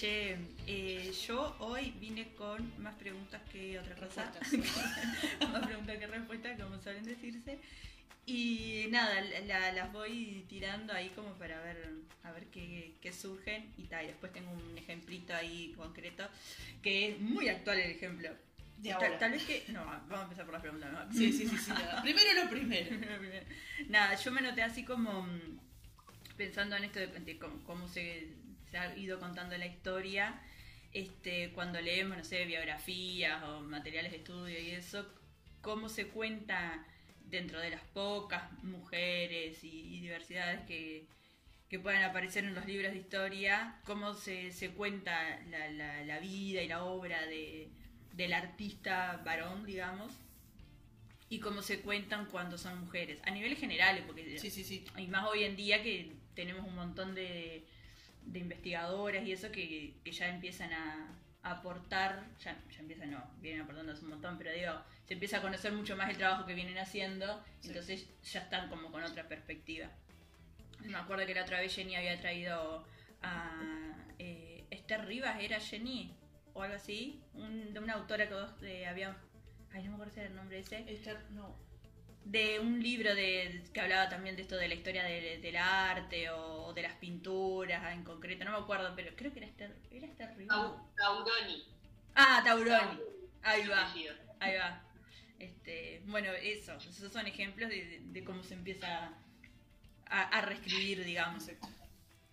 Che, eh, yo hoy vine con más preguntas que otra cosa. más preguntas que respuestas, como suelen decirse. Y nada, la- las voy tirando ahí como para ver a ver qué, qué surgen y tal. Y después tengo un ejemplito ahí concreto que es muy actual el ejemplo. De tal, ahora. tal vez que. No, vamos a empezar por las preguntas. ¿no? Sí, sí, sí, sí. nada. Primero lo primero. Nada, yo me noté así como mm, pensando en esto de, de cómo, cómo se, se ha ido contando la historia. Este, cuando leemos, no sé, biografías o materiales de estudio y eso, cómo se cuenta dentro de las pocas mujeres y, y diversidades que, que puedan aparecer en los libros de historia, cómo se, se cuenta la, la- la vida y la obra de, del artista varón, digamos, y cómo se cuentan cuando son mujeres, a nivel general, porque Sí, sí, sí. y más hoy en día que tenemos un montón de, de investigadoras y eso que, que ya empiezan a, a aportar, ya, ya empiezan, no, vienen aportando hace un montón, pero digo, se empieza a conocer mucho más el trabajo que vienen haciendo, Sí. entonces ya están como con otra perspectiva. Me acuerdo que la otra vez Jenny había traído a eh, Esther Rivas, ¿era Jenny? O algo así, un- de una autora que vos eh, había... Ay, no me acuerdo si era el nombre ese Esta- no. De un libro de, que hablaba también de esto de la historia de- del arte o, o de las pinturas en concreto, no me acuerdo, pero creo que era Esther, ¿era Rivas? Tau- Tauroni. Ah, Tauroni, ahí va, ahí va. Este, bueno, eso, esos son ejemplos de, cómo se empieza a, a reescribir, digamos.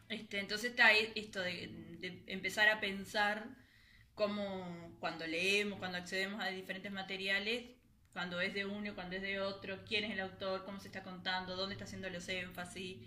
Este, entonces está ahí esto de, de empezar a pensar cómo cuando leemos, cuando accedemos a diferentes materiales, cuando es de uno, cuando es de otro, quién es el autor, cómo se está contando, dónde está haciendo los énfasis.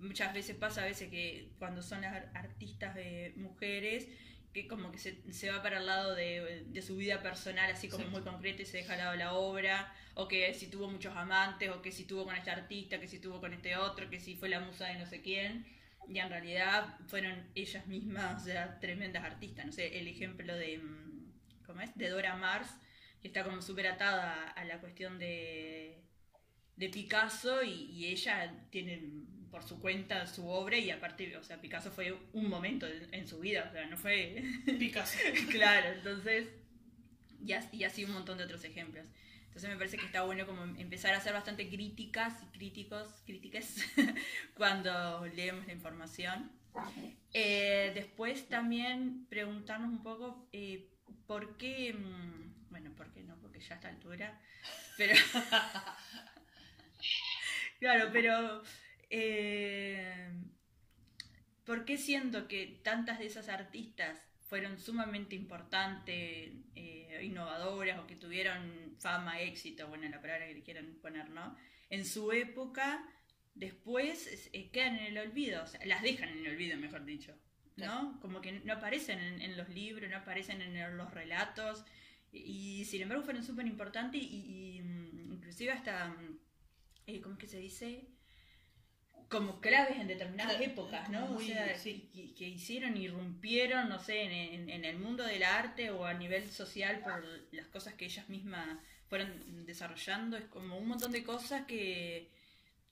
Muchas veces pasa a veces que cuando son las ar- artistas de mujeres, que como que se, se va para el lado de, de su vida personal, así como muy concreto y se deja al lado la obra, o que si tuvo muchos amantes, o que si tuvo con este artista, que si tuvo con este otro, que si fue la musa de no sé quién y en realidad fueron ellas mismas, o sea, tremendas artistas. No sé, el ejemplo de, mm, ¿cómo es? De Dora Mars, está como súper atada a la cuestión de, de Picasso y, y ella tiene por su cuenta su obra y aparte, o sea, Picasso fue un momento en, en su vida, o sea, no fue... Picasso. claro, entonces, y así, y así un montón de otros ejemplos. Entonces me parece que está bueno como empezar a ser bastante críticas y críticos, críticas cuando leemos la información. Eh, después también preguntarnos un poco eh, por qué, mm, bueno, por qué no, porque ya a esta altura, pero... claro, pero... eh, ¿Por qué siento que tantas de esas artistas fueron sumamente importantes, eh, innovadoras o que tuvieron fama, éxito, bueno, la palabra que le quieran poner, ¿no? En su época, después es- eh, quedan en el olvido, o sea, las dejan en el olvido, mejor dicho, ¿no? Como que no aparecen en, en los libros, no aparecen en los relatos, y, sin embargo fueron súper importantes y, y, mm, inclusive hasta, mm, eh, ¿cómo es que se dice? como claves en determinadas épocas, ¿no? muy- o sea, sí. que, que hicieron, irrumpieron, no sé, en, en- en el mundo del arte o a nivel social por las cosas que ellas mismas fueron desarrollando. Es como un montón de cosas que,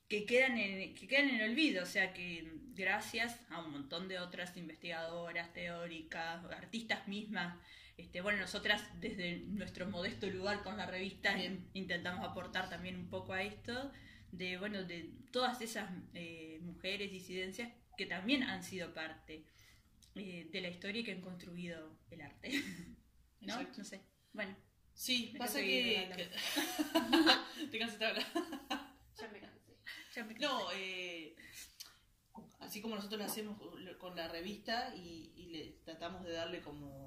que, quedan en, que quedan en el olvido. O sea, que gracias a un montón de otras investigadoras, teóricas, artistas mismas, este, bueno, nosotras desde nuestro modesto lugar con la revista intentamos aportar también un poco a esto de bueno de todas esas eh, mujeres disidencias que también han sido parte eh, de la historia y que han construido el arte. No Exacto. no sé. Bueno. Sí, Me pasa que. que- Te cansaste de hablar. ya me cansé. Ya me No, eh, así como nosotros lo hacemos con la revista y, y le tratamos de darle como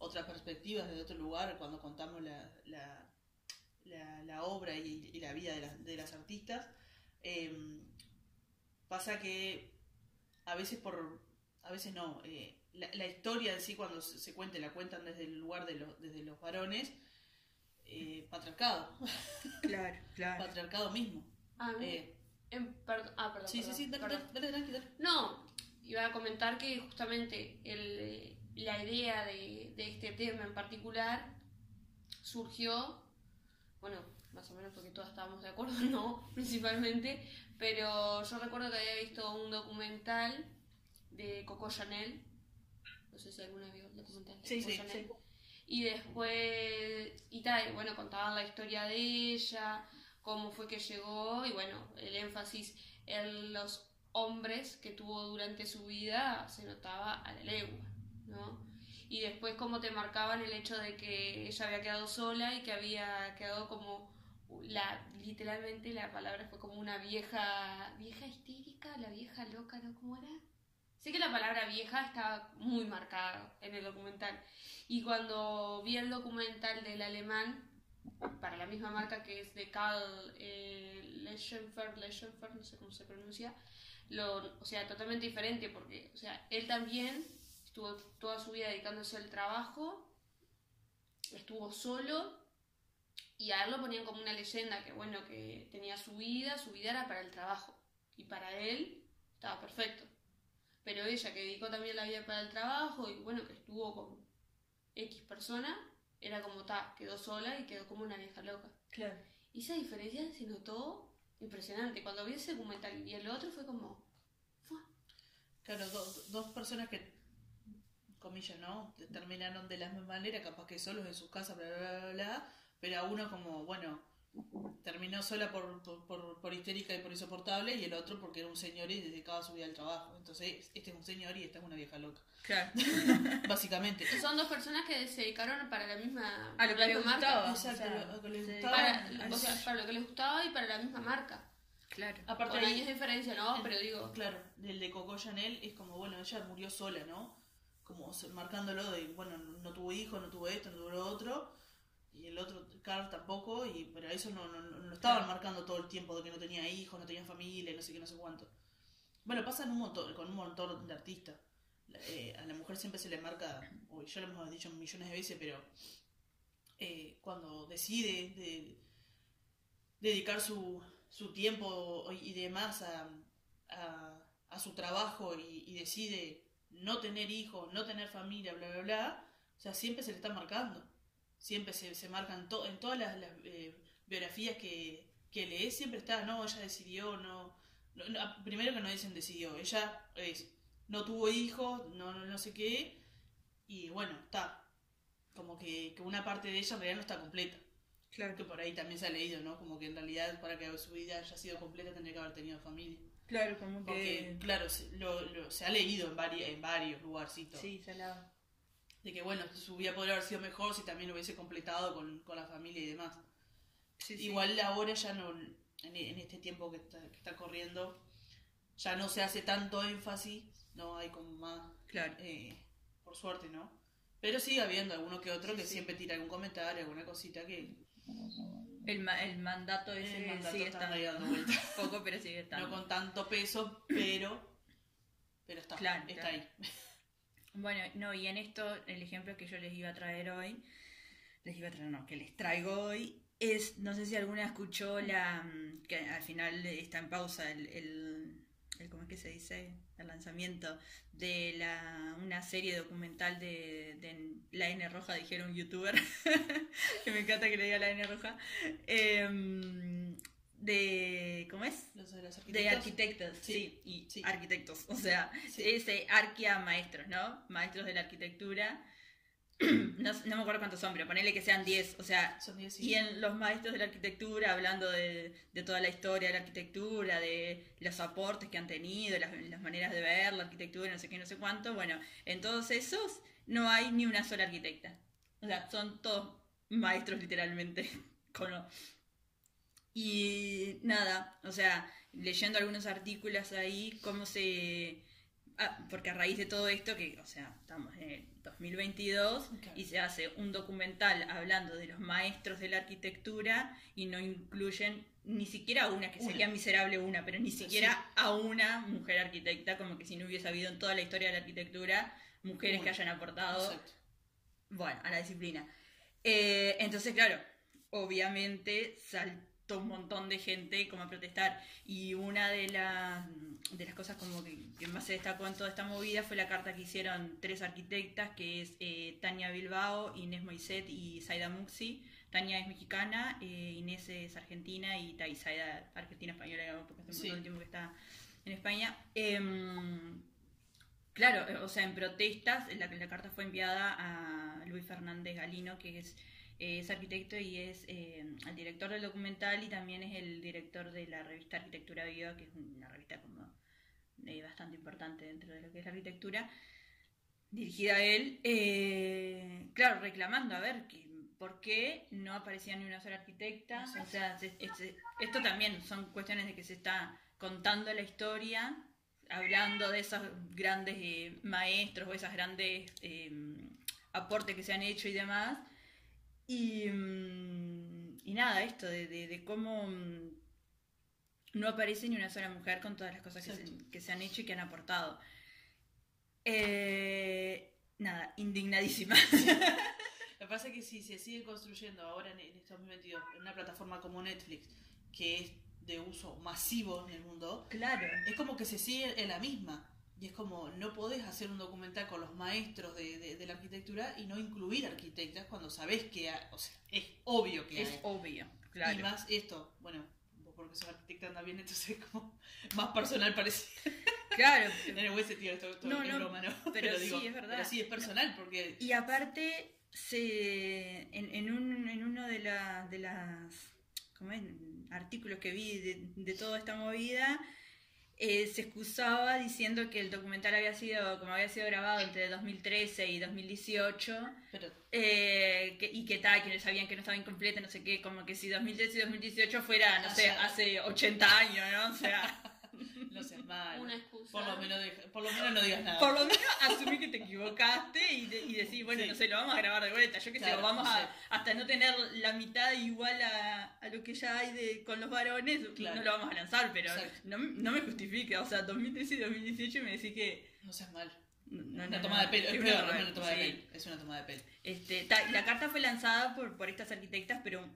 otras perspectivas desde otro lugar cuando contamos la, la, la, la obra y, y la vida de, las- de las artistas. Eh, pasa que a veces por a veces no eh, la, la historia en sí cuando se, se cuenta la cuentan desde el lugar de los desde los varones eh, patriarcado Claro, claro. patriarcado mismo A mí- Eh, em, perd- ah, perdón. sí sí perdón, sí dale, perdón. dale, dale, tranqui, dale. No, iba a comentar que justamente el, la idea de, de este tema en particular surgió, bueno, más o menos porque todos estábamos de acuerdo, no, principalmente, pero yo recuerdo que había visto un documental de Coco Chanel, no sé si alguna vio el documental de Sí, Coco sí, Chanel. sí. Y después, y tal, bueno, contaban la historia de ella, cómo fue que llegó, y bueno, el énfasis en los hombres que tuvo durante su vida se notaba a la legua, ¿no? Y después cómo te marcaban el hecho de que ella había quedado sola y que había quedado como la literalmente la palabra fue como una vieja vieja histérica, la vieja loca, ¿no? ¿Cómo era? Sé que la palabra vieja estaba muy marcada en el documental. Y cuando vi el documental del alemán, para la misma marca que es de Karl eh, Leschenfer, Leschenfer, no sé cómo se pronuncia, lo, o sea, totalmente diferente porque, o sea, él también estuvo toda su vida dedicándose al trabajo, estuvo solo y a él lo ponían como una leyenda que, bueno, que tenía su vida, su vida era para el trabajo y para él estaba perfecto. Pero ella que dedicó también la vida para el trabajo y, bueno, que estuvo con X persona, era como ta, quedó sola y quedó como una vieja loca. Claro. Y esa diferencia se notó impresionante. Cuando vi ese documental y el otro fue como. ¡fua! claro do- dos personas que comillas no terminaron de la misma manera capaz que solos en sus casas bla bla bla, bla, pero a uno como bueno terminó sola por, por, por, por histérica y por insoportable y el otro porque era un señor y dedicaba su vida al trabajo entonces este es un señor y esta es una vieja loca Claro. básicamente son dos personas que se dedicaron para la misma. A lo para que la le misma marca. gustaba. Exacto, o sea, lo que le se gustaba. Para, dedicaban o a- sea, para lo que les gustaba y para la misma marca. Claro. aparte Con ahí- años de diferencia, ¿no? el- Pero digo. claro el de Coco Chanel es como bueno ella murió sola no como marcándolo de bueno no tuvo hijos no tuvo esto no tuvo lo otro y el otro Carl tampoco y pero eso no, no, no lo estaban marcando todo el tiempo de que no tenía hijos no tenía familia no sé qué no sé cuánto. Bueno pasa en un montón con un montón de artistas. Eh, a la mujer siempre se le marca uy, ya lo hemos dicho millones de veces pero eh, cuando decide de- dedicar su, su tiempo y demás a, a, a su trabajo y, y decide no tener hijos, no tener familia, bla, bla, bla, o sea, siempre se le está marcando. Siempre se, se marcan to- en todas las, las, eh, biografías que, que lees, siempre está, no, ella decidió, no, no- no, Primero que no dicen decidió, ella es, no tuvo hijos, no, no, no sé qué, y bueno, está. Como que, que una parte de ella en realidad no está completa Claro. que por ahí también se ha leído, ¿no? Como que en realidad para que su vida haya sido completa tendría que haber tenido familia. Claro, como Porque, que. claro, se, lo, lo- se ha leído en, vari- en varios lugarcitos. Sí, salado. De que, bueno, su vida podría haber sido mejor si también lo hubiese completado con, con la familia y demás. Sí, sí. Igual ahora ya no, en, en este tiempo que está, que está corriendo, ya no se hace tanto énfasis, no hay como más, Claro. eh, por suerte, ¿no? Pero sigue habiendo alguno que otro Sí, que sí. siempre tira algún comentario, alguna cosita que El, ma- el mandato ese el mandato sigue está dando vueltas. Poco, pero sigue estando. No con tanto peso, pero pero está, Claro, está claro. ahí. Bueno, no, y en esto, el ejemplo que yo les iba a traer hoy, les iba a traer, no, que les traigo hoy, es, no sé si alguna escuchó la, mm, que al final está en pausa el, el, el ¿cómo es que se dice? El lanzamiento de la, una serie documental de, de la N roja, dijeron un youtuber, que me encanta que le diga la N roja, em, de, ¿cómo es? Los de arquitectos, sí, Sí, y sí. arquitectos, o sea, Sí. ese arquia maestros, ¿no? Maestros de la arquitectura. No, no me acuerdo cuántos son, pero ponele que sean 10, o sea, Son 10 y en los maestros de la arquitectura, hablando de, de toda la historia de la arquitectura, de los aportes que han tenido, las, las maneras de ver la arquitectura, no sé qué, no sé cuánto, bueno, en todos esos no hay ni una sola arquitecta. O sea, son todos maestros literalmente. Con, y nada, o sea, leyendo algunos artículos ahí, cómo se ah, porque a raíz de todo esto, que, o sea, estamos en el 2022 Claro. y se hace un documental hablando de los maestros de la arquitectura y no incluyen ni siquiera una, que Una. sería miserable una, pero ni siquiera a una mujer arquitecta, como que si no hubiese habido en toda la historia de la arquitectura mujeres Una. que hayan aportado Exacto. bueno, a la disciplina. Eh, entonces, claro, obviamente saltó un montón de gente como a protestar. Y una de, las de las cosas como que, que más se destacó en toda esta movida fue la carta que hicieron tres arquitectas, que es eh, Tania Bilbao, Inés Moiset y Zaida Muxi. Tania es mexicana, eh, Inés es argentina y Zaida argentina-española, digamos, porque hace un Sí. montón de tiempo que está en España. Em, Claro, eh, o sea, en protestas, la, la carta fue enviada a Luis Fernández Galino, que es, es arquitecto y es eh, el director del documental y también es el director de la revista Arquitectura Viva, que es una revista como eh, bastante importante dentro de lo que es la arquitectura, dirigida a él. eh, claro, reclamando, a ver, que, ¿por qué no aparecía ni una sola arquitecta? O sea, se- se- esto también son cuestiones de que se está contando la historia hablando de esos grandes maestros o esas grandes aportes que se han hecho y demás. Y, mm, y nada, esto de, de- de cómo mm, no aparece ni una sola mujer con todas las cosas que se, Exacto. que se han hecho y que han aportado. Eh, nada, indignadísima. Lo que pasa es que si se sigue construyendo ahora en, en este 2022 en una plataforma como Netflix, que es de uso masivo en el mundo, claro. es como que se sigue en la misma. Y es como, no podés hacer un documental con los maestros de, de- de la arquitectura y no incluir arquitectas cuando sabés que hay- o sea, es obvio que Es hay. obvio, claro. Y más esto, bueno, vos porque sos arquitecta también, entonces es como más personal parece. Claro. En el buen sentido, esto, esto No, es no, broma, ¿no? pero sí, es verdad. Pero sí, es personal porque... Y aparte, se, en, en, un, en uno de, la- de las ¿cómo es? artículos que vi de, de toda esta movida, eh, se excusaba diciendo que el documental había sido, como había sido grabado entre 2013 y 2018, Pero eh, que- y que tal, que sabían que no estaba incompleta, no sé qué, como que si 2013 y 2018 fuera, no O sé, sea- hace 80 años, ¿no? O sea, no seas mal. Una excusa. Por lo, menos por lo menos no digas nada. por lo menos asumí que te equivocaste y, de- y decir, bueno, Sí. no sé, lo vamos a grabar de vuelta, yo que sé, Claro, o vamos no a, hasta no tener la mitad igual a, a lo que ya hay de, con los varones, Claro. no lo vamos a lanzar, pero no, no me justifique, o sea, 2013 y 2018 me decís que... No seas mal. no, una no, toma no, de pelo. Es una toma de pelo. Es una toma de pelo. Este, ta- la carta fue lanzada por, por estas arquitectas, pero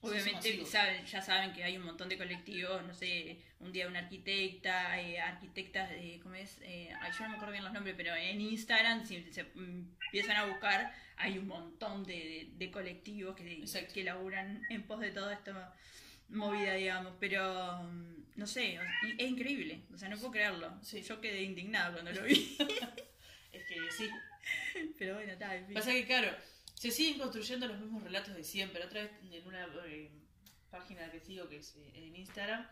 obviamente saben, ya saben que hay un montón de colectivos, no sé, un día una arquitecta, eh, arquitectas, de ¿cómo es? Eh, ay, yo no me acuerdo bien los nombres, pero en Instagram, si se empiezan a buscar, hay un montón de, de- de colectivos que, Exacto. que laburan en pos de toda esta movida, digamos, pero mm, no sé, es increíble, o sea, no puedo creerlo. Sí. Yo quedé indignada cuando lo vi, Es que sí. pero bueno, fin. Pasa que, claro, se siguen construyendo los mismos relatos de siempre. Otra vez en una eh, página que sigo, que es eh, en Instagram,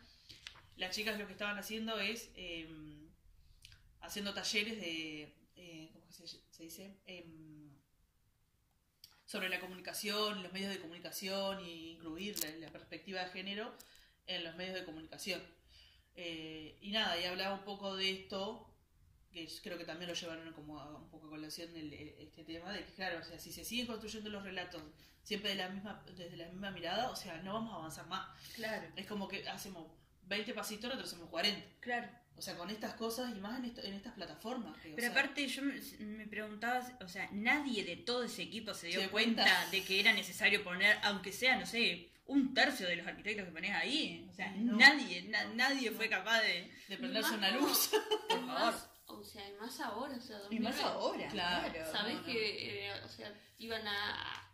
las chicas lo que estaban haciendo es eh, haciendo talleres de. eh, ¿Cómo se, se dice? Em, sobre la comunicación, los medios de comunicación e incluir la, la perspectiva de género en los medios de comunicación. Y nada, y hablaba un poco de esto, que creo que también lo llevaron como a un poco a colación el- este tema, de que claro, o sea, si se siguen construyendo los relatos siempre de la misma, desde la misma mirada, o sea, no vamos a avanzar más. Claro, Es como que hacemos 20 pasitos, retrocedemos 40. claro. O sea, con estas cosas y más en, esto- en estas plataformas. que, o Pero sea, aparte yo me, me preguntaba, o sea, nadie de todo ese equipo se dio ¿Se dio cuenta, cuenta? de que era necesario poner, aunque sea, no sé, un tercio de los arquitectos que pones ahí. O sea, No. nadie, na- nadie No. fue capaz de... de prenderse una luz. Por favor. O sea, y más ahora, o sea, Y más 2020. ahora, Claro. Sabes No, no. que, eh, o sea, iban a,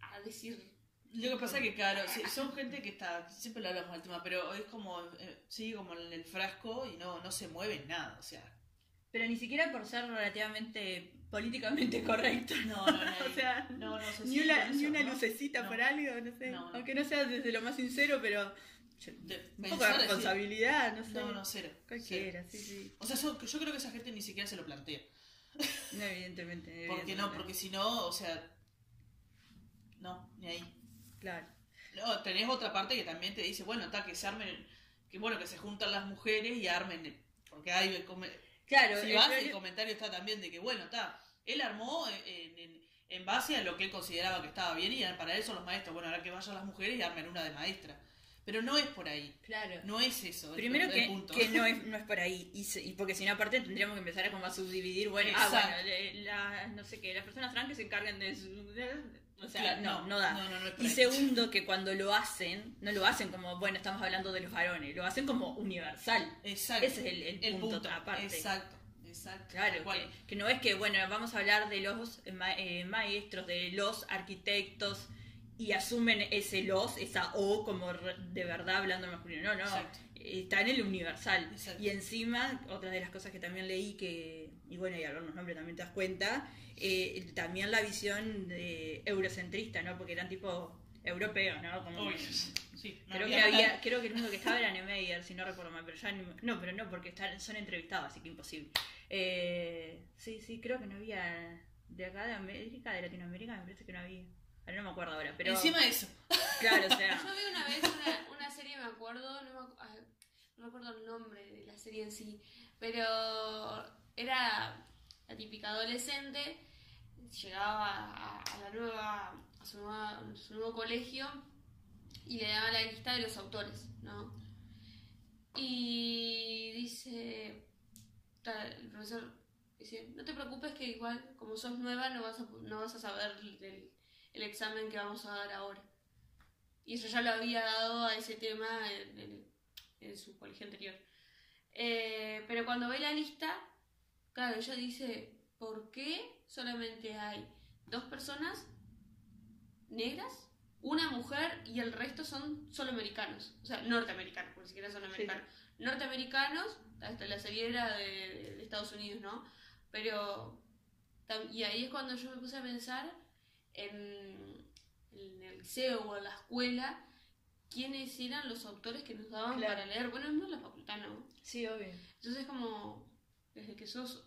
a decir Lo que pasa es que, claro, son gente que está, siempre lo hablamos del tema, pero es como, eh, sigue como en el frasco y no, no se mueve en nada, o sea. Pero ni siquiera por ser relativamente políticamente correcto. No, no, no. o sea, no, no sé ni si una, por ni una ¿no? lucecita No. por algo, no sé. No, no. Aunque no sea desde lo más sincero, pero De decir, responsabilidad, no sé. No, no, cero. Cualquiera, cero. sí, sí. O sea, eso- yo creo que esa gente ni siquiera se lo plantea. No, evidentemente. Porque no, evidentemente. porque si no, o sea. No, ni ahí. Claro. No, tenés otra parte que también te dice, bueno, está que se armen, que bueno, que se juntan las mujeres y armen, porque hay Claro, Si vas, el comentario está también de que, bueno, está, él armó en, en- en base a lo que él consideraba que estaba bien y para eso los maestros, bueno, ahora que vayan las mujeres y armen una de maestra. Pero no es por ahí, Claro. no es eso. Primero el que, punto. que no, es, no es por ahí, y, se- y porque si no aparte tendríamos que empezar a como a subdividir, bueno, ah, bueno, la- no sé qué, las personas trans que se encarguen de. O sea, Claro, no, no da. No, no Y segundo, que cuando lo hacen, no lo hacen como, bueno, estamos hablando de los varones, lo hacen como universal. Exacto. Ese es el, el punto, aparte. Exacto, exacto. Claro, que, que no es que, bueno, vamos a hablar de los eh, eh, maestros, de los arquitectos, y asumen ese los, esa O, como de verdad hablando en masculino. No, no, Exacto. está en el universal. Exacto. Y encima, otra de las cosas que también leí, que, y bueno, y ver los nombres también te das cuenta, eh, también la visión de eurocentrista, ¿no? Porque eran tipo europeos, ¿no? Como Uy, que- sí, no Creo que, había nada. creo que el único que estaba era Niemeyer, si no recuerdo mal, pero ya no, pero no, porque están, son entrevistados, así que imposible. Eh, sí, sí, creo que no había de acá de América, de Latinoamérica, me parece que no había. No me acuerdo ahora, pero Encima de eso. claro, o sea, Yo vi una vez una, una serie, me acuerdo, no me, acu- no me acuerdo el nombre de la serie en sí, pero era la típica adolescente, llegaba a, a la nueva, a su, nueva- a su nuevo colegio y le daban la lista de los autores, ¿no? Y dice, el profesor dice, no te preocupes que igual, como sos nueva, no vas a, no vas a saber el, el examen que vamos a dar ahora. Y eso ya lo había dado a ese tema en, en- en su colegio anterior. Eh, pero cuando ve la lista, claro, ella dice, ¿por qué solamente hay dos personas negras, una mujer y el resto son solo americanos? O sea, norteamericanos, porque ni siquiera son americanos. Norteamericanos, hasta la serie era de, de- Estados Unidos, ¿no? Pero, y ahí es cuando yo me puse a pensar en, en el liceo o en la escuela, quiénes eran los autores que nos daban Claro. para leer. Bueno, no en la facultad, ¿no? sí, obvio. Entonces como, desde que sos...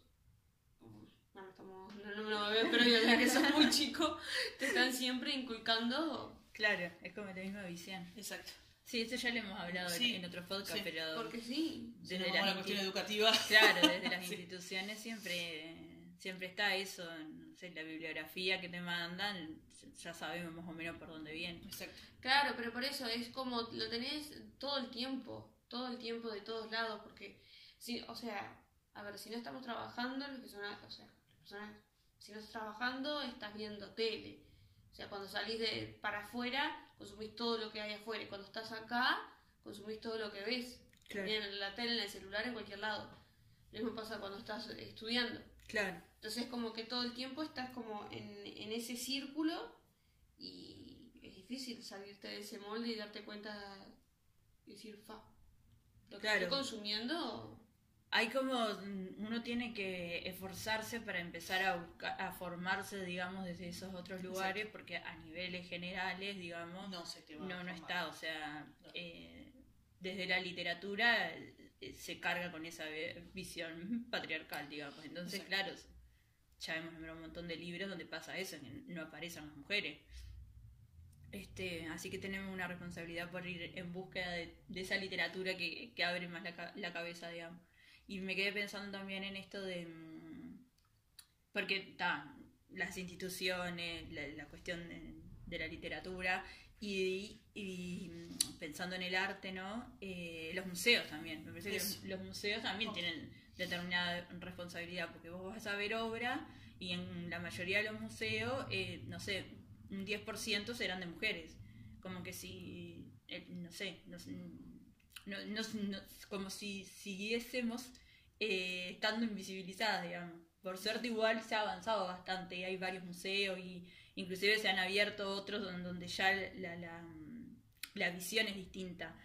No, no, estamos, no, no veo, pero desde que sos muy chico, te están siempre inculcando... Claro, es como la misma visión. Exacto. Sí, esto ya lo hemos hablado en- Sí, en, otros podcasts, sí, pero Porque sí. Desde la cuestión educativa. Claro, desde las Sí. instituciones siempre, siempre está eso, no sé, la bibliografía que te mandan, ya sabemos más o menos por dónde viene. Exacto. Claro, pero por eso es como lo tenés todo el tiempo, todo el tiempo de todos lados, porque, si, o sea, a ver, si no estamos trabajando, los que son, o sea, las personas, si no estás trabajando, estás viendo tele. O sea, cuando salís de para afuera, consumís todo lo que hay afuera, y cuando estás acá, consumís todo lo que ves. Claro. En la tele, en el celular, en cualquier lado. Lo mismo pasa cuando estás estudiando. Claro, Entonces como que todo el tiempo estás como en, en ese círculo y es difícil salirte de ese molde y darte cuenta y decir, fa, lo que Claro. estoy consumiendo, hay como, mm, uno tiene que esforzarse para empezar a, busca- a formarse, digamos, desde esos otros lugares, porque a niveles generales, digamos, No sé, te va no, a no está, o sea, No. eh, desde la literatura se carga con esa visión patriarcal, digamos. Entonces, Exacto. claro, ya hemos nombrado un montón de libros donde pasa eso, que no aparecen las mujeres. Este, así que tenemos una responsabilidad por ir en búsqueda de, de esa literatura que, que abre más la, la cabeza, digamos. Y me quedé pensando también en esto de... mm, Porque está, las instituciones, la, la cuestión de, de la literatura y, y, mm, pensando en el arte, ¿no? Eh, los museos también. Me parece que los, los museos también Oh. tienen determinada responsabilidad porque vos vas a ver obra y en la mayoría de los museos, eh, no sé, un 10% serán de mujeres. Como que si, eh, no sé, no, no- no- como si siguiésemos eh, estando invisibilizadas, digamos. Por suerte igual se ha avanzado bastante y hay varios museos y inclusive se han abierto otros donde, donde ya la, la, la visión es distinta.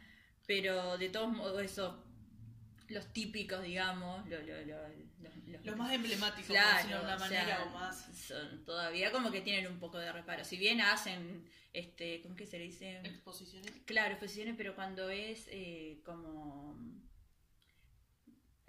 Pero de todos modos eso, los típicos, digamos, lo- lo- lo- los- los- Los más emblemáticos, Claro, de una o manera sea, o más. son todavía como que tienen un poco de reparo. Si bien hacen, este, ¿cómo que se le dice? Exposiciones. Claro, exposiciones, pero cuando es eh, como...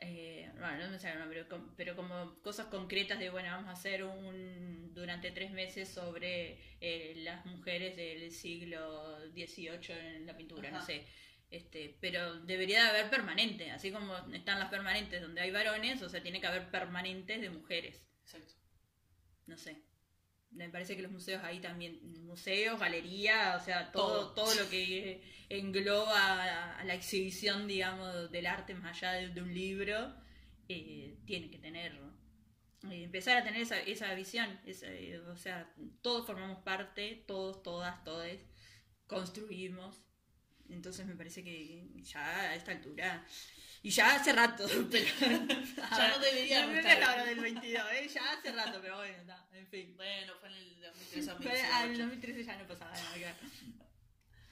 eh, bueno, no me sale el pero, com- pero como cosas concretas de, bueno, vamos a hacer un durante tres meses sobre eh, las mujeres del siglo XVIII en la pintura, no sé. Este, pero debería de haber permanente, así como están las permanentes donde hay varones, o sea, tiene que haber permanentes de mujeres. Exacto. No sé. Me parece que los museos ahí también, museos, galería, o sea, todo, Todo. todo lo que engloba a la exhibición, digamos, del arte más allá de, de un libro, eh, tiene que tener, eh, empezar a tener esa, esa visión, esa, eh, o sea, todos formamos parte, todos, todas, todes, construimos, entonces me parece que ya a esta altura, y ya hace rato, pero... Ya no deberíamos No, no es la hora del 22, ¿eh? ya hace rato, pero bueno, está, en fin. Bueno, fue en el 2013 Fue- ah, en el 2018. 2013 ya no pasaba nada. claro.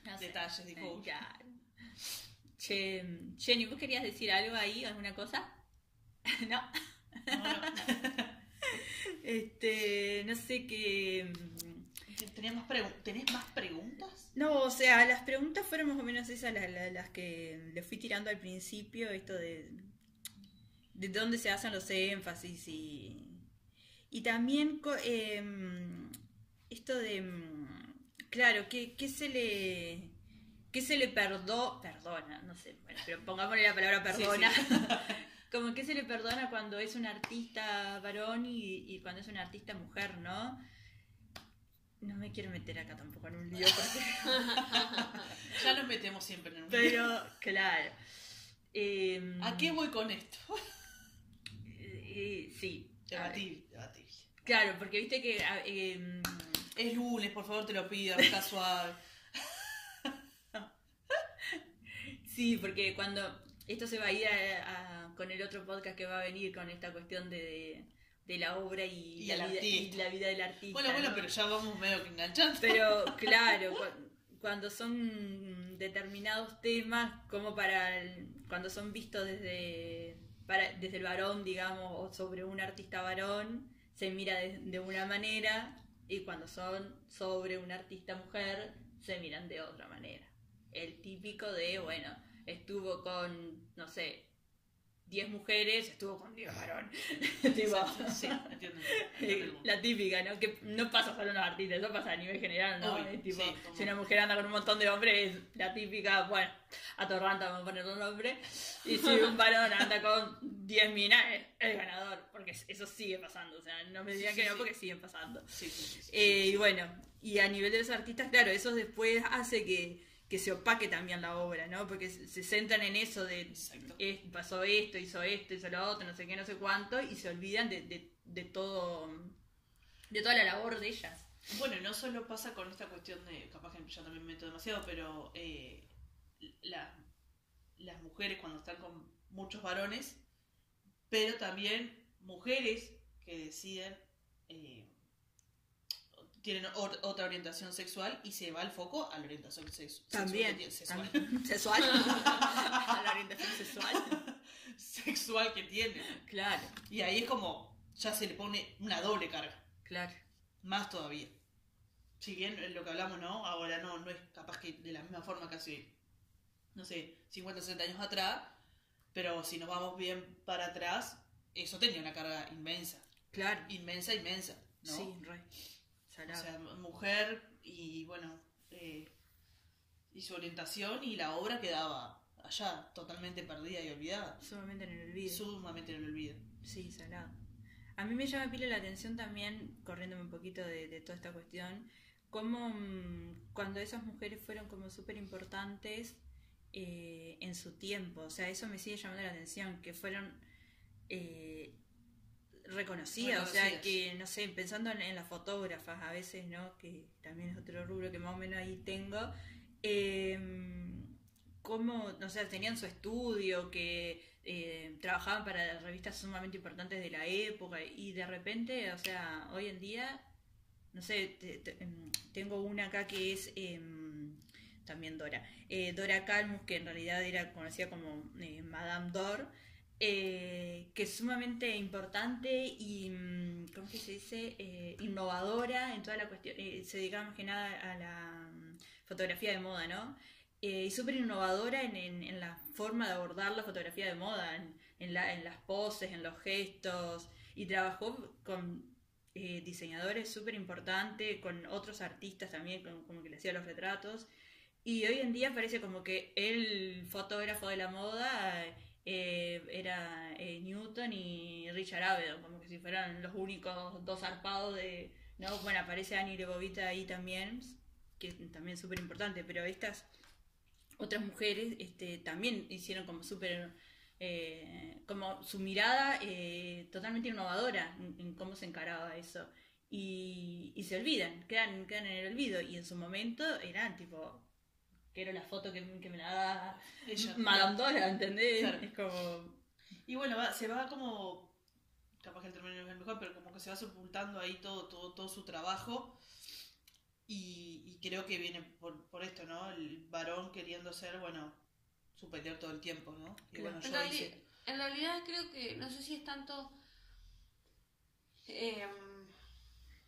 No sé. Detalles, dijo Eh, claro. Che, Jenny, ¿vos querías decir algo ahí, alguna cosa? no. Bueno, Este, no sé qué. ¿Tenés más, pregu- ¿Tenés más preguntas? No, o sea, las preguntas fueron más o menos esas las, las- las que le fui tirando al principio, esto de, de dónde se hacen los énfasis y, y también em, esto de, em, claro, ¿qué, qué se le... ¿Qué se le perdo, perdona? No sé, bueno, pero pongámosle la palabra perdona. sí. Como que se le perdona cuando es un artista varón y, y cuando es una artista mujer, ¿no? No me quiero meter acá tampoco en un lío porque Ya nos metemos siempre en un Pero, claro. Em, ¿A qué voy con esto? eh, sí. A ver, Debatir, debatir. Claro, porque viste que. a- em, Es lunes, por favor, te lo pido, está suave. sí, porque cuando. Esto se va a ir a- a- con el otro podcast que va a venir con esta cuestión de, de la obra y, Y la vida, y la vida del artista. Bueno, bueno, ¿no? pero ya vamos medio que enganchando. Pero claro, cu- cuando son determinados temas, como para el- cuando son vistos desde, para, desde el varón, digamos, o sobre un artista varón, se mira de, de una manera, y cuando son sobre una artista mujer, se miran de otra manera. El típico de, bueno, estuvo con, no sé, 10 mujeres, estuvo con 10 varones. Tipo, Sí, entiendo. entiendo la típica, ¿no? Que no pasa solo en los artistas, eso pasa a nivel general, ¿no? Obvio, tipo, sí, si una mujer anda con un montón de hombres, es la típica, bueno, atorranta, vamos a poner un nombre. Y si un varón anda con 10 minas, es el ganador, porque eso sigue pasando, o sea, no me digan Sí, que no, porque siguen pasando. Eh, y bueno, y a nivel de los artistas, claro, eso después hace que, que se opaque también la obra, ¿no? Porque se, centran en eso de es- pasó esto, hizo esto, hizo lo otro, no sé qué, no sé cuánto, y se olvidan de, de, de todo, de toda la labor de ellas. Bueno, no solo pasa con esta cuestión de, capaz que yo también me meto demasiado, pero eh, la- las mujeres cuando están con muchos varones, pero también mujeres que deciden, eh, tienen or- otra orientación sexual y se va el foco a la orientación sex- tiene- sexual. también. Sexual. la orientación sexual. sexual que tiene. Claro, Y ahí es como, ya se le pone una doble carga. claro. Más todavía. Si bien lo que hablamos, ¿no? Ahora no, no es capaz que de la misma forma que hace, no sé, 50, 60 años atrás, pero si nos vamos bien para atrás, eso tenía una carga inmensa. Claro. Inmensa, inmensa, ¿no? Sí, O sea, mujer y, bueno, eh, y su orientación y la obra quedaba allá, totalmente perdida y olvidada. Sumamente en el olvido. Sumamente en el olvido. Sí, salado. A mí me llama pila la atención también, corriéndome un poquito de, de toda esta cuestión, cómo mm, cuando esas mujeres fueron como súper importantes eh, en su tiempo, o sea, eso me sigue llamando la atención, que fueron eh, reconocidas, o sea, que, no sé, pensando en, en las fotógrafas a veces, ¿no? Que también es otro rubro que más o menos ahí tengo, eh, cómo, no sé, tenían su estudio, que eh, trabajaban para revistas sumamente importantes de la época y de repente, o sea, hoy en día, no sé, te- te- em, tengo una acá que es em, también Dora, eh, Dora Calmus, que en realidad era conocida como eh, Madame Dor, eh, que es sumamente importante y, mm, ¿cómo se dice? Eh, innovadora en toda la cuestión, eh, se dedicaba más que nada a la mm, fotografía de moda, ¿no? Eh, y súper innovadora en, en- en la forma de abordar la fotografía de moda, en, en la- en las poses, en los gestos, y trabajó con eh, diseñadores súper importantes, con otros artistas también, con- como que le hacía los retratos, Y hoy en día parece como que el fotógrafo de la moda eh, era eh, Newton y Richard Avedon, como que si fueran los únicos dos zarpados de... No, bueno, aparece Annie Lebovita ahí también, que es también súper importante, pero estas otras mujeres este, también hicieron como súper... eh, como su mirada totalmente innovadora en, en cómo se encaraba eso. Y, y se olvidan, quedan, quedan en el olvido. Y en su momento eran tipo, quiero la foto que, que me la da Ella, Madame Dora, ¿entendés? Claro. Es como... Y bueno, va- se va como, capaz que el término no es el mejor, pero como que se va sepultando ahí todo, todo, todo su trabajo. Y, y creo que viene por, por esto, ¿no? El varón queriendo ser, bueno, superior todo el tiempo, ¿no? Y bueno, En, yo reali- hice... en realidad creo que, no sé si es tanto... eh,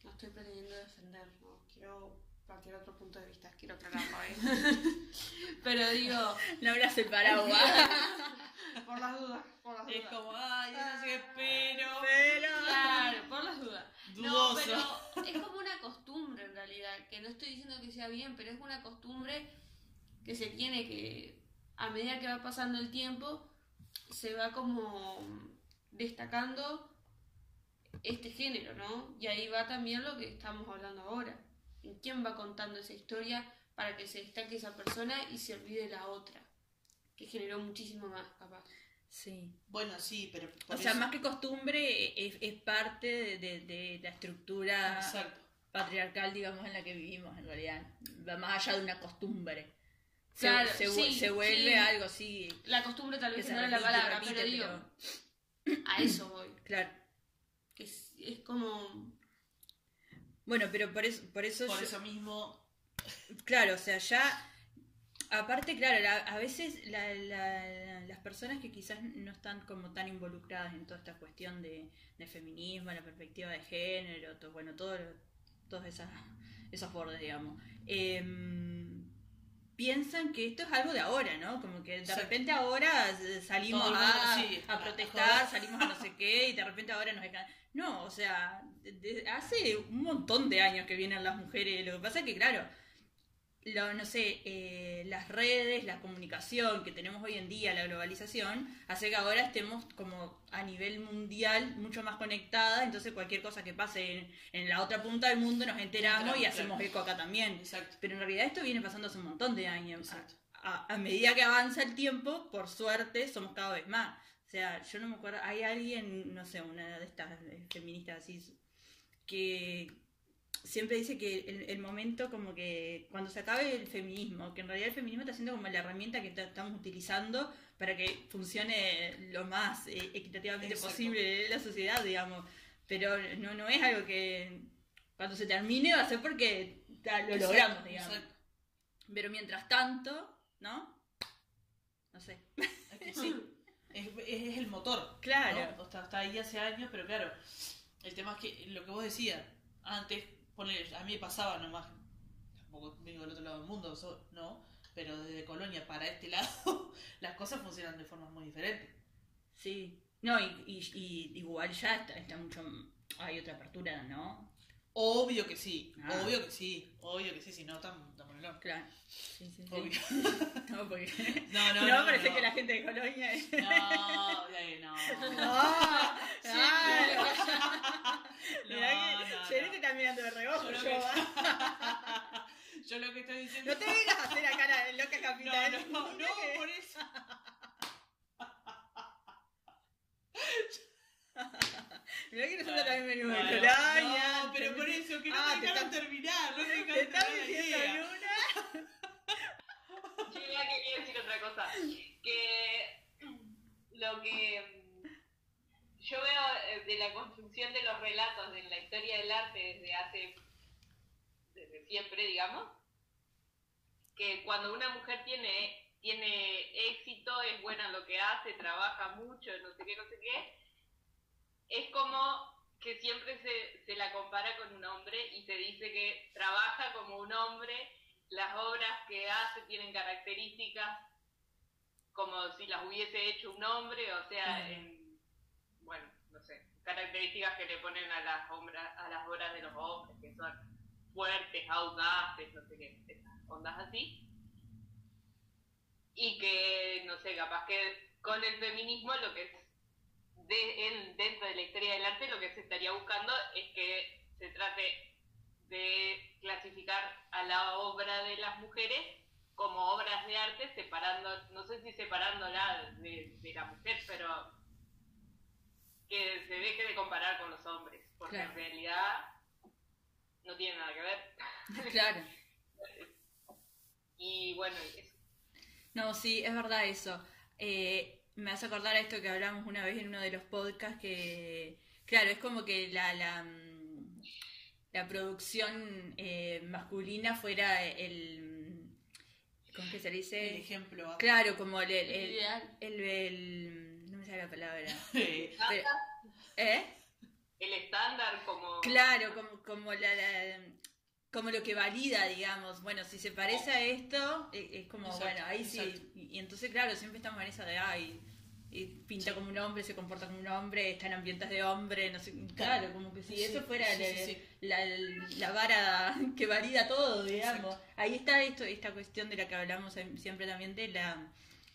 no estoy pretendiendo defender, no quiero plantear otro punto de vista, quiero aclararlo, ¿eh? Pero digo, No abras el paraguas. por las dudas, por las dudas. Es como, ay, yo no sé qué, pero... Pero... Claro, por las dudas. No, Dudoso. pero es como una costumbre en realidad, que no estoy diciendo que sea bien, pero es una costumbre que se tiene que, a medida que va pasando el tiempo, se va como destacando este género, ¿no? Y ahí va también lo que estamos hablando ahora. ¿En quién va contando esa historia para que se destaque esa persona y se olvide la otra? Que generó muchísimo más, capaz. Sí. Bueno, sí, pero... O sea, eso- más que costumbre, es, es parte de, de- de la estructura Exacto. patriarcal, digamos, en la que vivimos, en realidad. Va más allá de una costumbre. Se, Claro, se, vu- sí, se vuelve sí. algo así. La costumbre tal vez se no era la palabra, repite, pero digo, pero- a eso voy. Claro. Que es, es como. Bueno, pero por eso, por eso, Por yo- eso mismo... claro, o sea, ya. Aparte, claro, la- a veces la- la- las personas que quizás no están como tan involucradas en toda esta cuestión de, de feminismo, la perspectiva de género, to- bueno, todo, lo- todos esas, esos bordes, digamos, em, piensan que esto es algo de ahora, ¿no? Como que de repente ahora eh, salimos mundo, a, sí, a protestar, salimos a no sé qué, y de repente ahora nos dejan... No, o sea, de- de- hace un montón de años que vienen las mujeres. Lo que pasa es que, claro, lo, no sé, eh, las redes, la comunicación que tenemos hoy en día, la globalización, hace que ahora estemos como a nivel mundial mucho más conectadas. Entonces, cualquier cosa que pase en, en la otra punta del mundo nos enteramos y hacemos eco acá también. Exacto. Pero en realidad esto viene pasando hace un montón de años. A, a medida que avanza el tiempo, por suerte, somos cada vez más. O sea, yo no me acuerdo, hay alguien, no sé, una de estas eh, feministas así, que siempre dice que el, el momento como que cuando se acabe el feminismo, que en realidad el feminismo está siendo como la herramienta que ta- estamos utilizando para que funcione lo más eh, equitativamente Exacto. posible la sociedad, digamos. Pero no, no es algo que cuando se termine va a ser porque ta, lo Exacto, logramos, digamos. exacto. Pero mientras tanto, ¿no? No sé. Es que sí. Es, es- es el motor. Claro. ¿no? Está, está ahí hace años, pero claro, el tema es que lo que vos decías, antes, a mí me pasaba nomás, tampoco vengo del otro lado del mundo, so- no, pero desde Colonia para este lado, las cosas funcionan de formas muy diferentes. Sí. No, y, y- y igual ya está, está mucho. Hay otra apertura, ¿no? Obvio que sí, Ah. obvio que sí, obvio que sí, si no, estamos Claro. Sí, sí, sí. Obvio. No, porque. No, no, No, no. parece no. que la gente de Colonia es. No, no. ¡Ah! ¡Ah! No, Mirá no, que no. Jerry te está mirando de reojo, Yo yo, que- ¿va? Yo lo que estoy diciendo. No te vengas a hacer acá la loca No, capital. no, no, que- por eso. Mirá que nosotros también venimos de Colonia. No, pero por eso, que no Ah, me te dejaron terminar, no me dejaron terminar la diciendo idea. Luna. Yo ya quería decir otra cosa. Que lo que yo veo eh, de la construcción de los relatos de la historia del arte desde hace, desde siempre, digamos, que cuando una mujer tiene, tiene éxito, es buena en lo que hace, trabaja mucho, no sé qué, no sé qué, que siempre se, se la compara con un hombre y se dice que trabaja como un hombre las obras que hace tienen características como si las hubiese hecho un hombre, o sea, en, bueno, no sé, características que le ponen a las obras, a las obras de los hombres, que son fuertes, audaces, no sé qué, esas ondas así. y que, no sé, capaz que con el feminismo lo que de, en, dentro de la historia del arte lo que se estaría buscando es que se trate de clasificar a la obra de las mujeres como obras de arte, separando, no sé si separándola de, de la mujer, pero que se deje de comparar con los hombres, porque Claro. en realidad no tiene nada que ver. Claro. Y bueno, eso. No, sí, es verdad eso. Eh, me hace acordar a esto que hablamos una vez en uno de los podcasts que, claro, es como que la, la, mm, la producción eh, masculina fuera el, ¿cómo que se le El dice? ejemplo. Claro, como el, el, El no me sale la palabra. Eh, Pero- ¿Eh? el estándar como... Claro, como, como la, la- como lo que valida, digamos. Bueno, si se parece a esto, eh, es como, Exacto, bueno, ahí sí. exacto. Y, y entonces, claro, siempre estamos en esa de, ay, pinta como un hombre, se comporta como un hombre, está en ambientes de hombre, no sé. Claro, como que si Sí, eso fuera sí, la. La, la vara que valida todo, digamos. Ahí está esto, esta cuestión de la que hablamos em- siempre también de la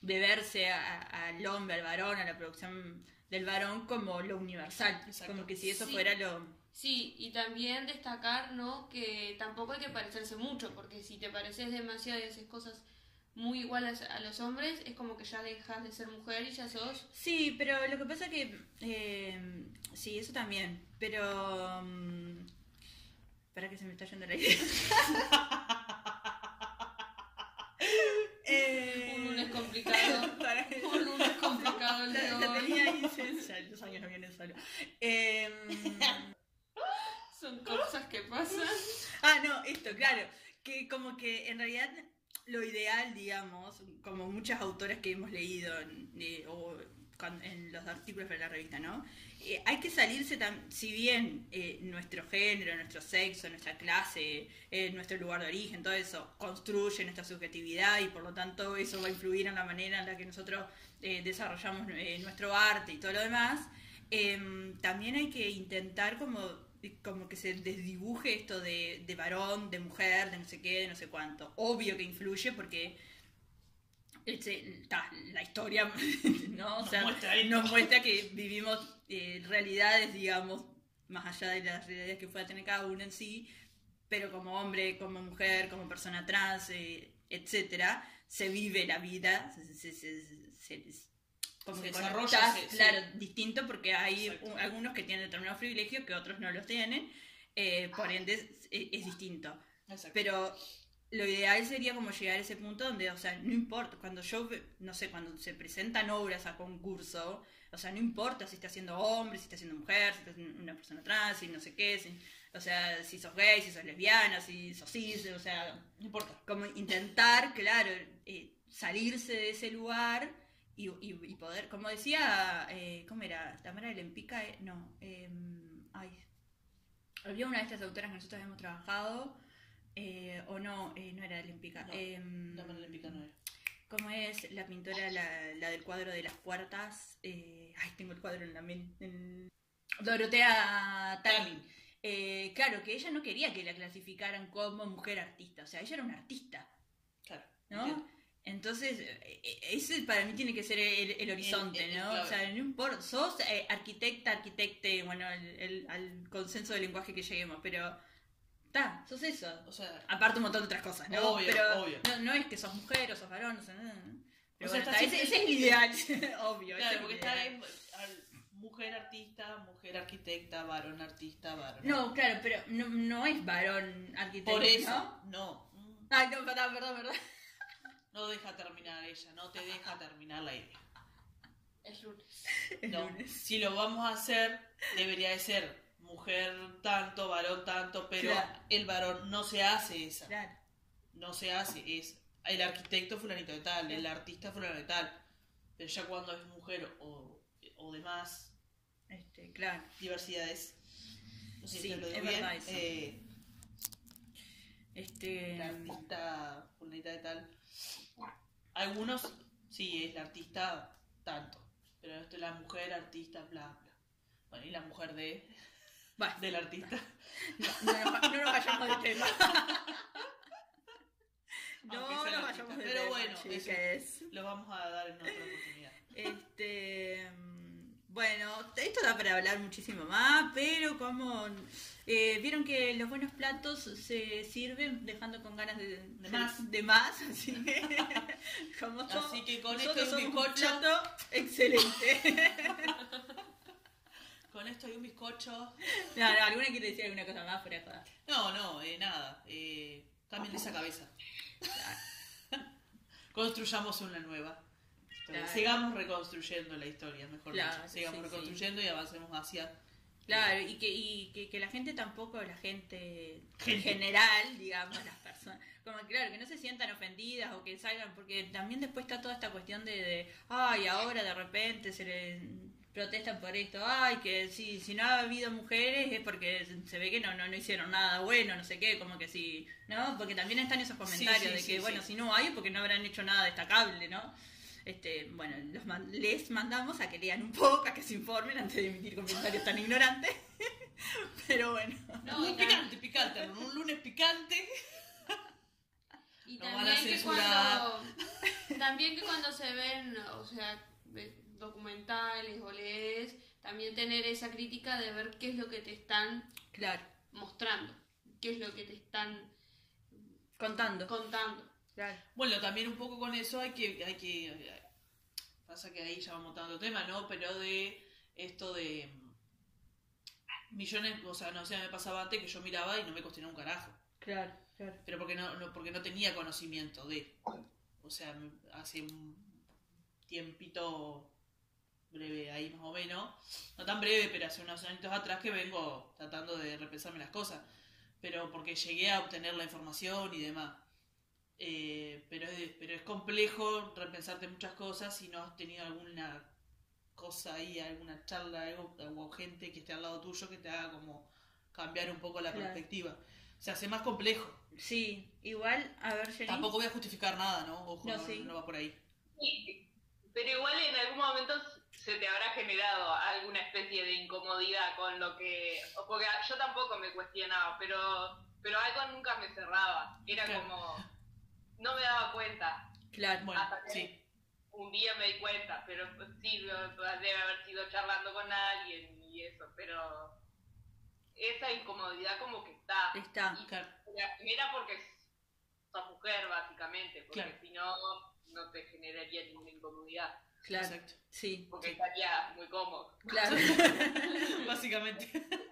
de verse a- a- al hombre, al varón, a la producción del varón como lo universal. Como que si eso fuera lo... Sí, y también destacar, ¿no? Que tampoco hay que parecerse mucho, porque si te pareces demasiado y haces cosas muy iguales a los hombres, es como que ya dejas de ser mujer y ya sos... Sí, pero lo que pasa que... eh, sí, eso también. Pero... mm, para que se me está yendo la idea. Eh, Un lunes complicado. para- Un lunes complicado La, la tenía ahí, ya los años no vienen solo. Eh, Son cosas que pasan. ah, no, esto, claro. Que como que en realidad lo ideal, digamos, como muchas autoras que hemos leído en, eh, o en los artículos de la revista, ¿no? Eh, hay que salirse, tan, si bien eh, nuestro género, nuestro sexo, nuestra clase, nuestro lugar de origen, todo eso construye nuestra subjetividad y por lo tanto eso va a influir en la manera en la que nosotros desarrollamos nuestro arte y todo lo demás, em, también hay que intentar como, como que se desdibuje esto de, de varón, de mujer, de no sé qué, de no sé cuánto. Obvio que influye porque este, ta, la historia ¿no? O Nos sea, muestra nos muestra que vivimos eh, realidades, digamos, más allá de las realidades que pueda tener cada uno en sí, pero como hombre, como mujer, como persona trans, eh, etcétera, se vive la vida, se, se- se- se- se- como Se desarrolla, se- sí. claro, distinto porque hay un- algunos que tienen determinados privilegios que otros no los tienen, eh, por ende es, es distinto. exacto. Pero lo ideal sería como llegar a ese punto donde, o sea, no importa, cuando yo, no sé, cuando se presentan obras a concurso, o sea, no importa si está siendo hombre, si está siendo mujer, si está siendo una persona trans, si no sé qué, si- o sea, si sos gay, si sos lesbiana, si sos cis, o sea, No importa. como intentar, claro, eh, salirse de ese lugar y, y- y poder, como decía, eh, ¿cómo era? Tamara de Lempica, eh, no, eh, ay, había una de estas autoras que nosotros hemos trabajado, eh, o no, eh, no era de Lempica, No, em, La mano olímpica no era. ¿cómo es la pintora, la, la del cuadro de las puertas? Eh, ay, tengo el cuadro en la mente. en- Dorotea Tallin. Eh, claro, que ella no quería que la clasificaran como mujer artista, o sea, ella era una artista. Claro. ¿no? entiendo. Entonces, eh, eh, ese para mí tiene que ser el, el horizonte, El- el- ¿no? claro. O sea, no importa, sos eh, arquitecta, arquitecte, bueno, al consenso de lenguaje que lleguemos, pero está, sos eso. O sea, Aparte un montón de otras cosas, ¿no? Obvio, pero obvio. No, no es que sos mujer o sos varón, o sea, no, no. Pero O bueno, está está, ese, ese es el ideal, obvio. claro, porque está al- mujer artista, mujer arquitecta, varón artista, varón. No, claro, pero no, no es varón arquitecto, Por eso, ¿no? Ay, no, perdón, perdón, perdón. No deja terminar ella, no te deja terminar la idea. Es lunes. Es No, lunes. si lo vamos a hacer, debería de ser mujer tanto, varón tanto, pero Claro. el varón no se hace esa. Claro. No se hace, es el arquitecto fulanito de tal, el artista fulanito de tal. Pero ya cuando es mujer o, o demás Este, claro. diversidades, no sé Sí, si lo digo es bien, verdad eso. eh, Este. el artista fulanita de tal. Algunos, sí, es la artista tanto, pero esto es la mujer artista, bla, bla. Bueno, y la mujer de, del artista. no, no, nos- no nos vayamos del tema. no nos vayamos del Pero tema. bueno, bueno, eso lo vamos a dar en otra da para hablar muchísimo más, pero como eh, vieron que los buenos platos se sirven dejando con ganas de, De más. de más, así que como Así que con esto y un bizcocho. excelente. Con esto y un bizcocho. no, no, alguna quiere decir alguna cosa más fuera de joda. No, no, eh, nada. Eh, cambien esa cabeza. Construyamos una nueva. Claro. Sigamos reconstruyendo la historia, mejor Claro, dicho. Sigamos sí, reconstruyendo y avancemos hacia. Claro, y que, y que, que la gente tampoco, la gente, en general, digamos, las personas, como claro, que no se sientan ofendidas o que salgan, porque también después está toda esta cuestión de, de ay, ahora de repente se le protestan por esto, ay, que si, si no ha habido mujeres es porque se ve que no, no, no hicieron nada bueno, no sé qué, como que sí, ¿no? Porque también están esos comentarios sí, de que, sí. bueno, si no hay es porque no habrán hecho nada destacable, ¿no? Este, bueno, los man- les mandamos a que lean un poco, a que se informen antes de emitir comentarios tan ignorantes. Pero bueno. No, y, tam- picante, picante. Un lunes picante. y a también que cuando también que cuando se ven, o sea, documentales o lees, también tener esa crítica de ver qué es lo que te están Claro, mostrando, qué es lo que te están contando. contando. Claro. Bueno, también un poco con eso hay que, hay que, pasa que ahí ya vamos otro tema, ¿no? Pero de esto de mm, millones, o sea, no sé, me pasaba antes que yo miraba y no me cuestionaba un carajo, Claro, claro. pero porque no, no- porque no tenía conocimiento de, o sea, hace un tiempito breve ahí más o menos, no tan breve, pero hace unos años atrás que vengo tratando de repensarme las cosas, pero porque llegué a obtener la información y demás. Eh, pero, es, pero es complejo repensarte muchas cosas si no has tenido alguna cosa ahí, alguna charla, algo, o gente que esté al lado tuyo que te haga como cambiar un poco la Claro. perspectiva. Se hace más complejo. Sí, igual, a ver, Jenny. Tampoco voy a justificar nada, ¿no? Ojo, No, no, sí. no va por ahí. Sí, pero igual en algún momento se te habrá generado alguna especie de incomodidad con lo que... o Porque yo tampoco me cuestionaba, pero, pero algo nunca me cerraba. Era Claro. como... No me daba cuenta. Claro. Bueno, Hasta que- sí. Un día me di cuenta, pero sí, debe haber sido charlando con alguien y eso, pero esa incomodidad como que está. Está. Y Claro. la porque sos mujer, básicamente, porque Claro. si no, no te generaría ninguna incomodidad, Claro. Exacto. Sí, porque estaría muy cómodo. claro. Básicamente.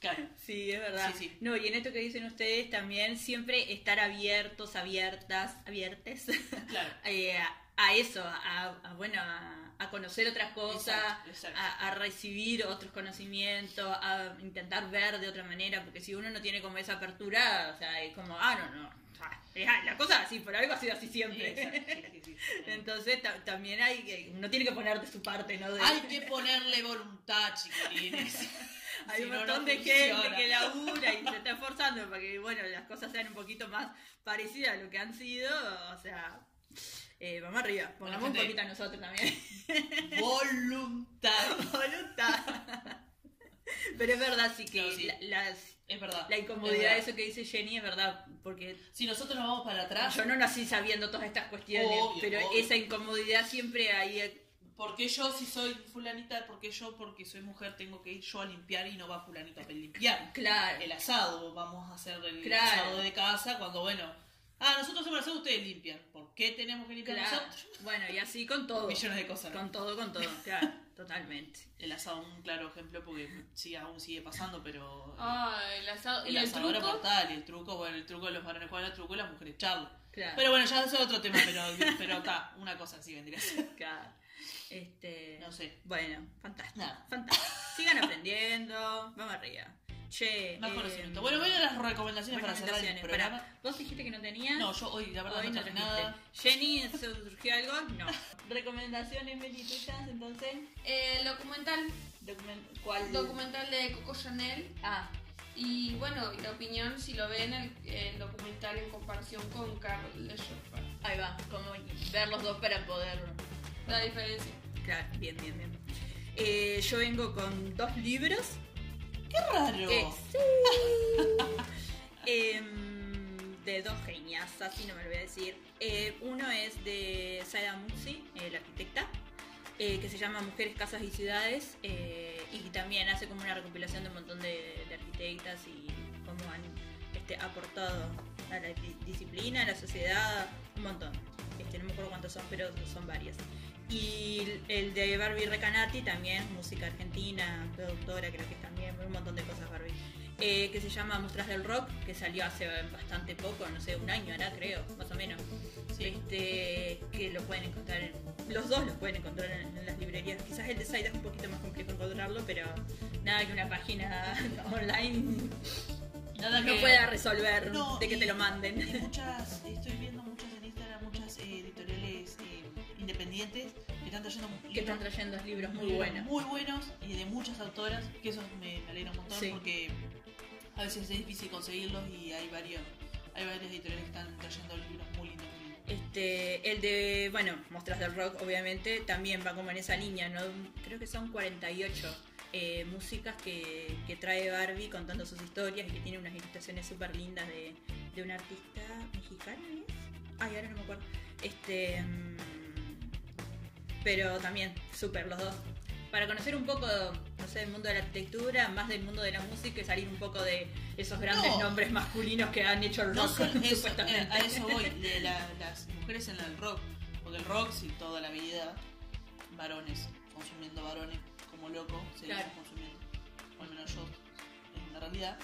Claro. Sí, es verdad. Sí, sí. No, y en esto que dicen ustedes también, siempre estar abiertos, abiertas, abiertes Claro. eh, a, a eso, a, a, bueno, a, a conocer otras cosas, Exacto, exacto. a, recibir otros conocimientos, a intentar ver de otra manera, porque si uno no tiene como esa apertura, o sea, es como, ah, no, no, la cosa así, por algo ha sido así siempre. Exacto, sí. Entonces ta- también hay que, uno tiene que poner de su parte, ¿no? De- Hay que ponerle voluntad, chiquilines. Hay Si un montón no de gente que labura y se está esforzando para que bueno, las cosas sean un poquito más parecidas a lo que han sido. O sea, eh, vamos arriba, pongamos un poquito a nosotros también. Voluntad. Voluntad. Pero es verdad, sí que No, sí. La, las- Es verdad. la Es incomodidad verdad. de eso que dice Jenny es verdad, porque Si nosotros nos vamos para atrás, yo no nací sabiendo todas estas cuestiones, Obvio, pero obvio. esa incomodidad siempre ahí. ¿Por qué yo si soy fulanita? ¿Por qué yo, porque soy mujer, tengo que ir yo a limpiar y no va fulanito a limpiar? Claro, El asado, vamos a hacer el Claro. asado de casa cuando, bueno, ah, nosotros hacemos el asado, ustedes limpian. ¿Por qué tenemos que limpiar claro. nosotros? Bueno, y así con todo. Millones de cosas. ¿no? Con todo, con todo, claro, totalmente. El asado, un claro ejemplo, porque sí, aún sigue pasando, pero... eh, Ah, el asado. el ¿Y el asado era truco? mortal, y el truco, bueno, el truco de los varones juegan al truco y las mujeres charlan. Claro. Pero bueno, ya es otro tema, pero pero está, una cosa así vendría a ser. Claro. Este, No sé. Bueno, fantástico. Nada. Fantástico. Sigan aprendiendo. Vamos arriba. Che. Más eh, conocimiento. Bueno, voy a las recomendaciones para cerrar el programa. ¿Vos dijiste que no tenías? No, yo hoy la verdad Hoy no no nada. Jenny, ¿se ¿surgió algo? No. ¿Recomendaciones, Meli, tuyas, entonces? El documental, Document- ¿Cuál? documental de Coco Chanel. Ah, Y bueno, la opinión, si lo ven, el, el documental en comparación con Carl Leschoffer. ahí va. Como ver los dos para poder... La diferencia. Claro, bien, bien, bien. Eh, yo vengo con dos libros ¡Qué raro! Eh, sí. Em, de dos genias, así no me lo voy a decir. Eh, uno es de Saida Musi, eh, la arquitecta, que se llama Mujeres, Casas y Ciudades, y también hace como una recopilación de un montón de, de arquitectas y cómo han este, aportado a la di- disciplina, a la sociedad, un montón. Este, no me acuerdo cuántos son, pero son varias. Y el de Barbie Recanati también, música argentina, productora, creo que también, un montón de cosas Barbie. Eh, que se llama Mostras del Rock, que salió hace bastante poco, no sé, un año ahora creo, más o menos. Sí. Este, que lo pueden encontrar en, los dos los pueden encontrar en, en las librerías. Quizás el de Saida es un poquito más complejo encontrarlo, pero nada que una página online Nada no que- pueda resolver No, de que y- te lo manden. y muchas, estoy independientes que están trayendo que están libros- trayendo libros muy libros buenos. muy buenos y de muchas autoras, que eso me, me alegra un montón Sí. porque a veces es difícil conseguirlos y hay varios, hay varias editoriales que están trayendo libros muy lindos. Este, el de, bueno, Mostras del Rock, obviamente, también va como en esa línea, ¿no? Creo que son 48 eh, músicas que, que trae Barbie contando sus historias y que tiene unas ilustraciones súper lindas de, de una artista mexicana, ¿es? Ay, ahora no me acuerdo. Este, mm, pero también, súper los dos. Para conocer un poco, no sé, del mundo de la arquitectura, más del mundo de la música y salir un poco de esos grandes No. nombres masculinos que han hecho el No rock, solo eso, supuestamente. eh, a eso voy, de la- las mujeres en el rock, porque el rock sí toda la vida, varones, consumiendo varones como loco, seguimos Claro. consumiendo, o al menos yo, es una realidad,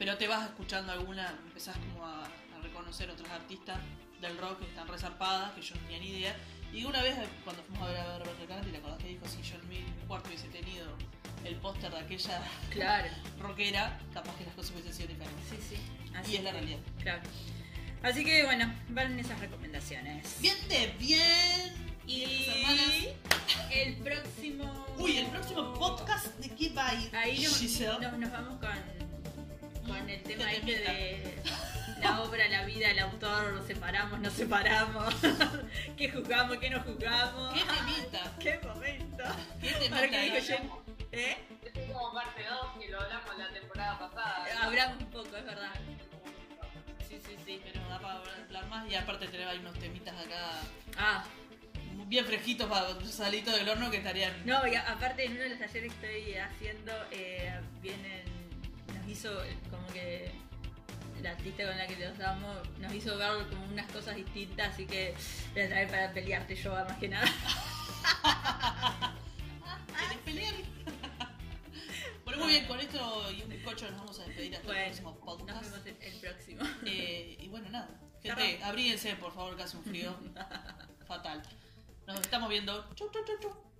pero te vas escuchando alguna, empezás como a, a reconocer otras artistas del rock que están resarpadas, que yo no tenía ni idea, y una vez cuando fuimos a ver a Bárbara Recante, ¿te acordás que dijo si yo en mi cuarto hubiese tenido el póster de aquella Claro. rockera, capaz que las cosas hubiesen sido diferentes? Sí, sí. Y es la realidad. Claro. Así que bueno, van esas recomendaciones. Bien de bien. Y hermanas. el próximo. Uy, el próximo podcast de qué va a ir. Ahí nos, nos, nos vamos con, con el tema ¿Qué este de la obra, la vida, el autor, nos separamos, nos separamos. ¿Qué juzgamos, qué no juzgamos? ¿Qué temita? ¡Qué momento! ¿Qué Ahora que temita? dijo es? ¿Eh? Este como parte 2 que lo hablamos la temporada pasada. Hablamos un poco, es verdad. Sí, sí, sí. Pero da para hablar más y aparte tenemos ahí unos temitas acá Ah, bien fresquitos para salitos del horno que estarían... No, y a- aparte en uno de los talleres que estoy haciendo, eh, vienen, nos hizo como que la artista con la que los damos nos hizo ver como unas cosas distintas, así que voy a traer para pelearte yo más que nada. ¿Querés pelear? bueno, muy bien, con esto y un bizcocho nos vamos a despedir hasta el Bueno, próximo nos podcast. vemos el, el próximo. Eh, y bueno, nada. Gente, abríguense, por favor, que hace un frío fatal. Nos estamos viendo. Chau, chau, chau, chau.